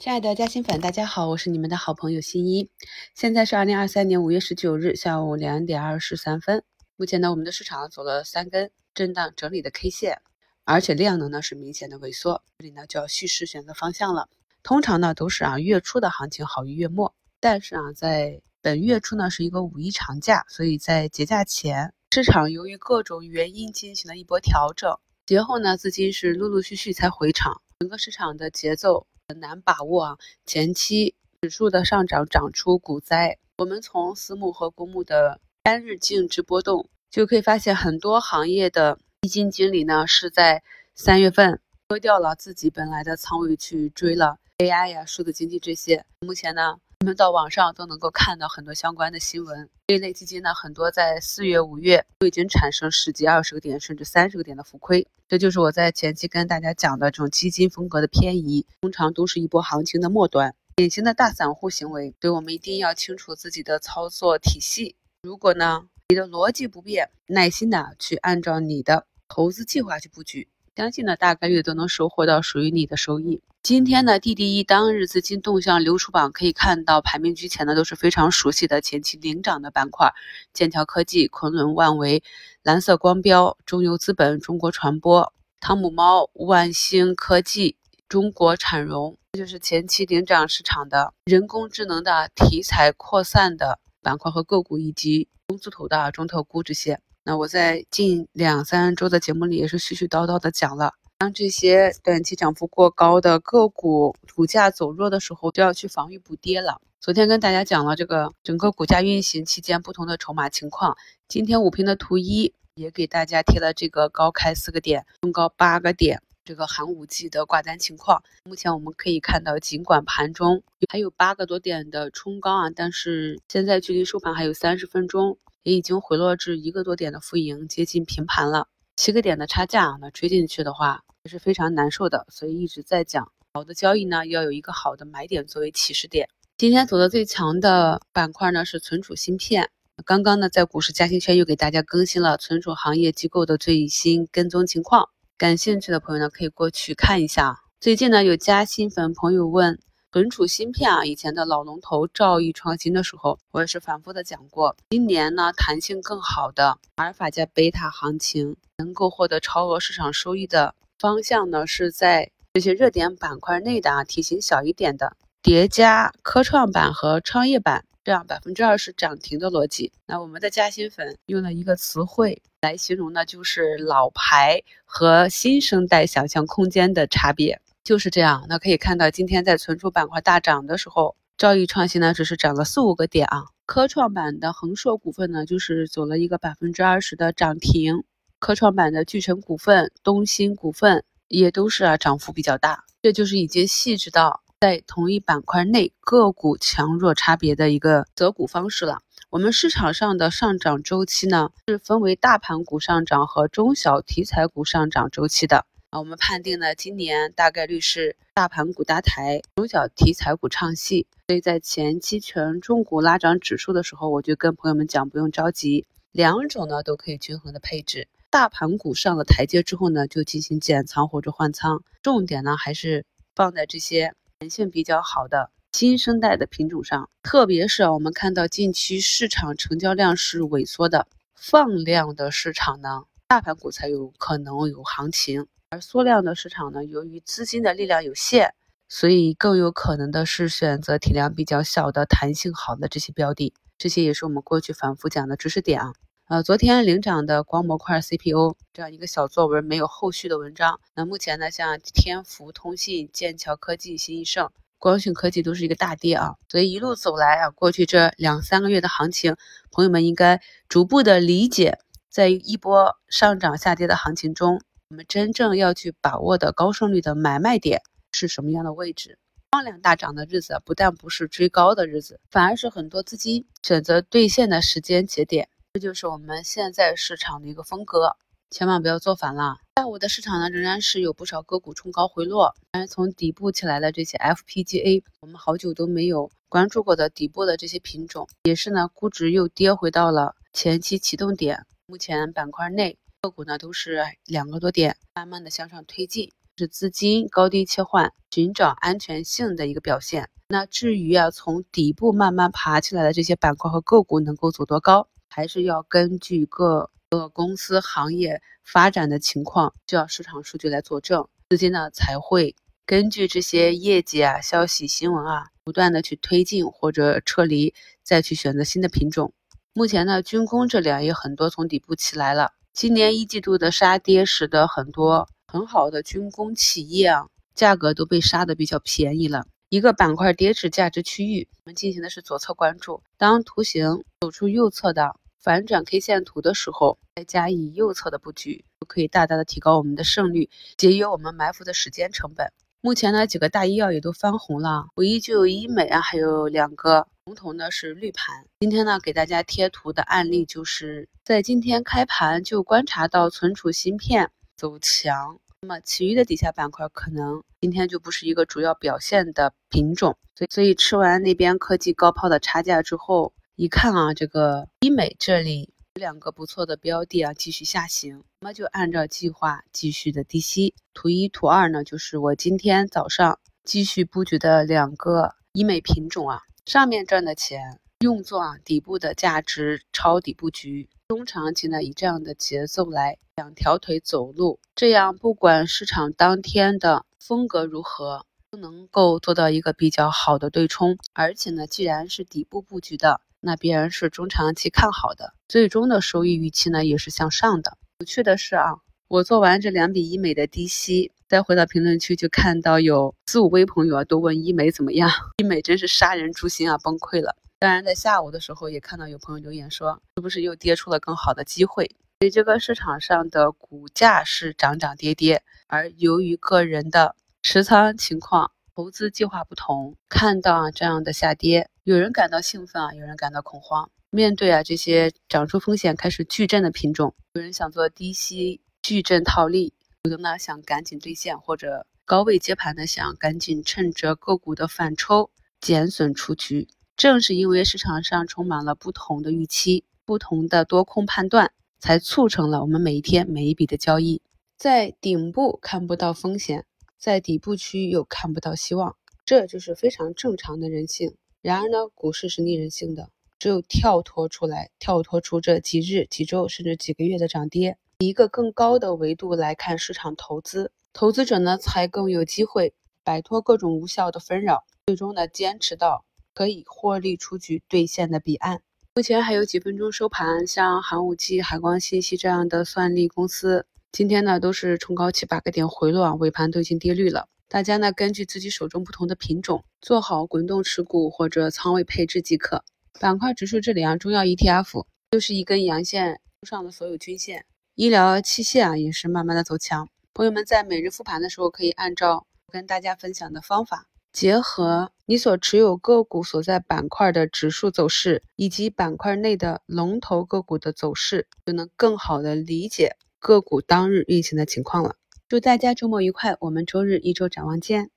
亲爱的嘉兴粉，大家好，我是你们的好朋友新一。现在是二零二三年五月十九日下午两点二十三分。目前呢，我们的市场走了三根震荡整理的 K 线，而且量能呢是明显的萎缩。这里呢就要蓄势选择方向了。通常呢都是啊月初的行情好于月末，但是啊在本月初呢是一个五一长假，所以在节假前，市场由于各种原因进行了一波调整，节后呢资金是陆陆续续才回场，整个市场的节奏。很难把握啊，前期指数的上涨涨出股灾。我们从私募和公募的单日净值波动就可以发现，很多行业的基金经理呢是在三月份割掉了自己本来的仓位去追了 AI 呀、数字经济这些。目前呢。我们到网上都能够看到很多相关的新闻，这一类基金呢，很多在四月、五月都已经产生十几、二十个点，甚至三十个点的浮亏。这就是我在前期跟大家讲的这种基金风格的偏移，通常都是一波行情的末端，典型的大散户行为。所以我们一定要清楚自己的操作体系。如果呢，你的逻辑不变，耐心的去按照你的投资计划去布局，相信呢，大概率都能收获到属于你的收益。今天呢，D D E 当日资金动向流出榜可以看到，排名居前的都是非常熟悉的前期领涨的板块：剑桥科技、昆仑万维、蓝色光标、中邮资本、中国传播、汤姆猫、万兴科技、中国产融，这就是前期领涨市场的人工智能的题材扩散的板块和个股，以及中字头的中特估这些。那我在近两三周的节目里也是絮絮叨叨的讲了。当这些短期涨幅过高的个股股价走弱的时候，就要去防御补跌了。昨天跟大家讲了这个整个股价运行期间不同的筹码情况。今天五平的图一也给大家贴了这个高开四个点，中高八个点，这个寒武纪的挂单情况。目前我们可以看到，尽管盘中还有八个多点的冲高啊，但是现在距离收盘还有三十分钟，也已经回落至一个多点的负盈，接近平盘了。七个点的差价，那追进去的话。也是非常难受的，所以一直在讲好的交易呢，要有一个好的买点作为起始点。今天走的最强的板块呢是存储芯片。刚刚呢在股市嘉兴圈又给大家更新了存储行业机构的最新跟踪情况，感兴趣的朋友呢可以过去看一下。最近呢有加新粉朋友问存储芯片啊，以前的老龙头兆易创新的时候，我也是反复的讲过，今年呢弹性更好的阿尔法加贝塔行情，能够获得超额市场收益的。方向呢是在这些热点板块内的啊，体型小一点的叠加科创板和创业板这样百分之二十涨停的逻辑。那我们的嘉兴粉用了一个词汇来形容呢，就是老牌和新生代想象空间的差别，就是这样。那可以看到今天在存储板块大涨的时候，兆易创新呢只是涨了四五个点啊，科创板的恒硕股份呢就是走了一个百分之二十的涨停。科创板的聚成股份、东兴股份也都是啊涨幅比较大，这就是已经细致到在同一板块内个股强弱差别的一个择股方式了。我们市场上的上涨周期呢，是分为大盘股上涨和中小题材股上涨周期的啊。我们判定呢，今年大概率是大盘股搭台，中小题材股唱戏。所以在前期权重股拉涨指数的时候，我就跟朋友们讲，不用着急，两种呢都可以均衡的配置。大盘股上了台阶之后呢，就进行减仓或者换仓，重点呢还是放在这些弹性比较好的新生代的品种上。特别是我们看到近期市场成交量是萎缩的，放量的市场呢，大盘股才有可能有行情；而缩量的市场呢，由于资金的力量有限，所以更有可能的是选择体量比较小的、弹性好的这些标的。这些也是我们过去反复讲的知识点啊。呃，昨天领涨的光模块 CPU 这样一个小作文没有后续的文章。那目前呢，像天福通信、剑桥科技、新易盛、光讯科技都是一个大跌啊。所以一路走来啊，过去这两三个月的行情，朋友们应该逐步的理解，在一波上涨下跌的行情中，我们真正要去把握的高胜率的买卖点是什么样的位置？放量大涨的日子，不但不是追高的日子，反而是很多资金选择兑现的时间节点。这就是我们现在市场的一个风格，千万不要做反了。下午的市场呢，仍然是有不少个股冲高回落。但是从底部起来的这些 FPGA，我们好久都没有关注过的底部的这些品种，也是呢，估值又跌回到了前期启动点。目前板块内个股呢都是两个多点，慢慢的向上推进。是资金高低切换、寻找安全性的一个表现。那至于啊，从底部慢慢爬起来的这些板块和个股能够走多高，还是要根据各个公司行业发展的情况，就要市场数据来佐证，资金呢才会根据这些业绩啊、消息、新闻啊，不断的去推进或者撤离，再去选择新的品种。目前呢，军工这里啊也很多从底部起来了。今年一季度的杀跌，使得很多很好的军工企业啊，价格都被杀的比较便宜了。一个板块跌至价值区域，我们进行的是左侧关注。当图形走出右侧的反转 K 线图的时候，再加以右侧的布局，就可以大大的提高我们的胜率，节约我们埋伏的时间成本。目前呢，几个大医药也都翻红了，唯一就医美啊，还有两个龙头呢是绿盘。今天呢，给大家贴图的案例就是在今天开盘就观察到存储芯片走强，那么其余的底下板块可能今天就不是一个主要表现的品种，所以所以吃完那边科技高抛的差价之后，一看啊，这个医美这里。两个不错的标的啊，继续下行，那么就按照计划继续的低吸。图一、图二呢，就是我今天早上继续布局的两个医美品种啊，上面赚的钱用作啊底部的价值抄底布局，中长期呢以这样的节奏来两条腿走路，这样不管市场当天的风格如何，都能够做到一个比较好的对冲。而且呢，既然是底部布局的。那必然是中长期看好的，最终的收益预期呢也是向上的。有趣的是啊，我做完这两笔医美的低吸，再回到评论区就看到有四五位朋友啊都问医美怎么样，医美真是杀人诛心啊，崩溃了。当然在下午的时候也看到有朋友留言说，是不是又跌出了更好的机会？所以这个市场上的股价是涨涨跌跌，而由于个人的持仓情况。投资计划不同，看到啊这样的下跌，有人感到兴奋啊，有人感到恐慌。面对啊这些涨出风险开始巨震的品种，有人想做低吸巨震套利，有的呢想赶紧兑现，或者高位接盘的想赶紧趁着个股的反抽减损出局。正是因为市场上充满了不同的预期，不同的多空判断，才促成了我们每一天每一笔的交易。在顶部看不到风险。在底部区又看不到希望，这就是非常正常的人性。然而呢，股市是逆人性的，只有跳脱出来，跳脱出这几日、几周甚至几个月的涨跌，一个更高的维度来看市场投资，投资者呢才更有机会摆脱各种无效的纷扰，最终呢坚持到可以获利出局兑现的彼岸。目前还有几分钟收盘，像寒武纪、海光信息这样的算力公司。今天呢都是冲高七八个点回落啊，尾盘都已经跌绿了。大家呢根据自己手中不同的品种，做好滚动持股或者仓位配置即可。板块指数这里啊，中药 ETF 就是一根阳线上的所有均线，医疗器械啊也是慢慢的走强。朋友们在每日复盘的时候，可以按照跟大家分享的方法，结合你所持有个股所在板块的指数走势，以及板块内的龙头个股的走势，就能更好的理解。个股当日运行的情况了。祝大家周末愉快，我们周日一周展望见。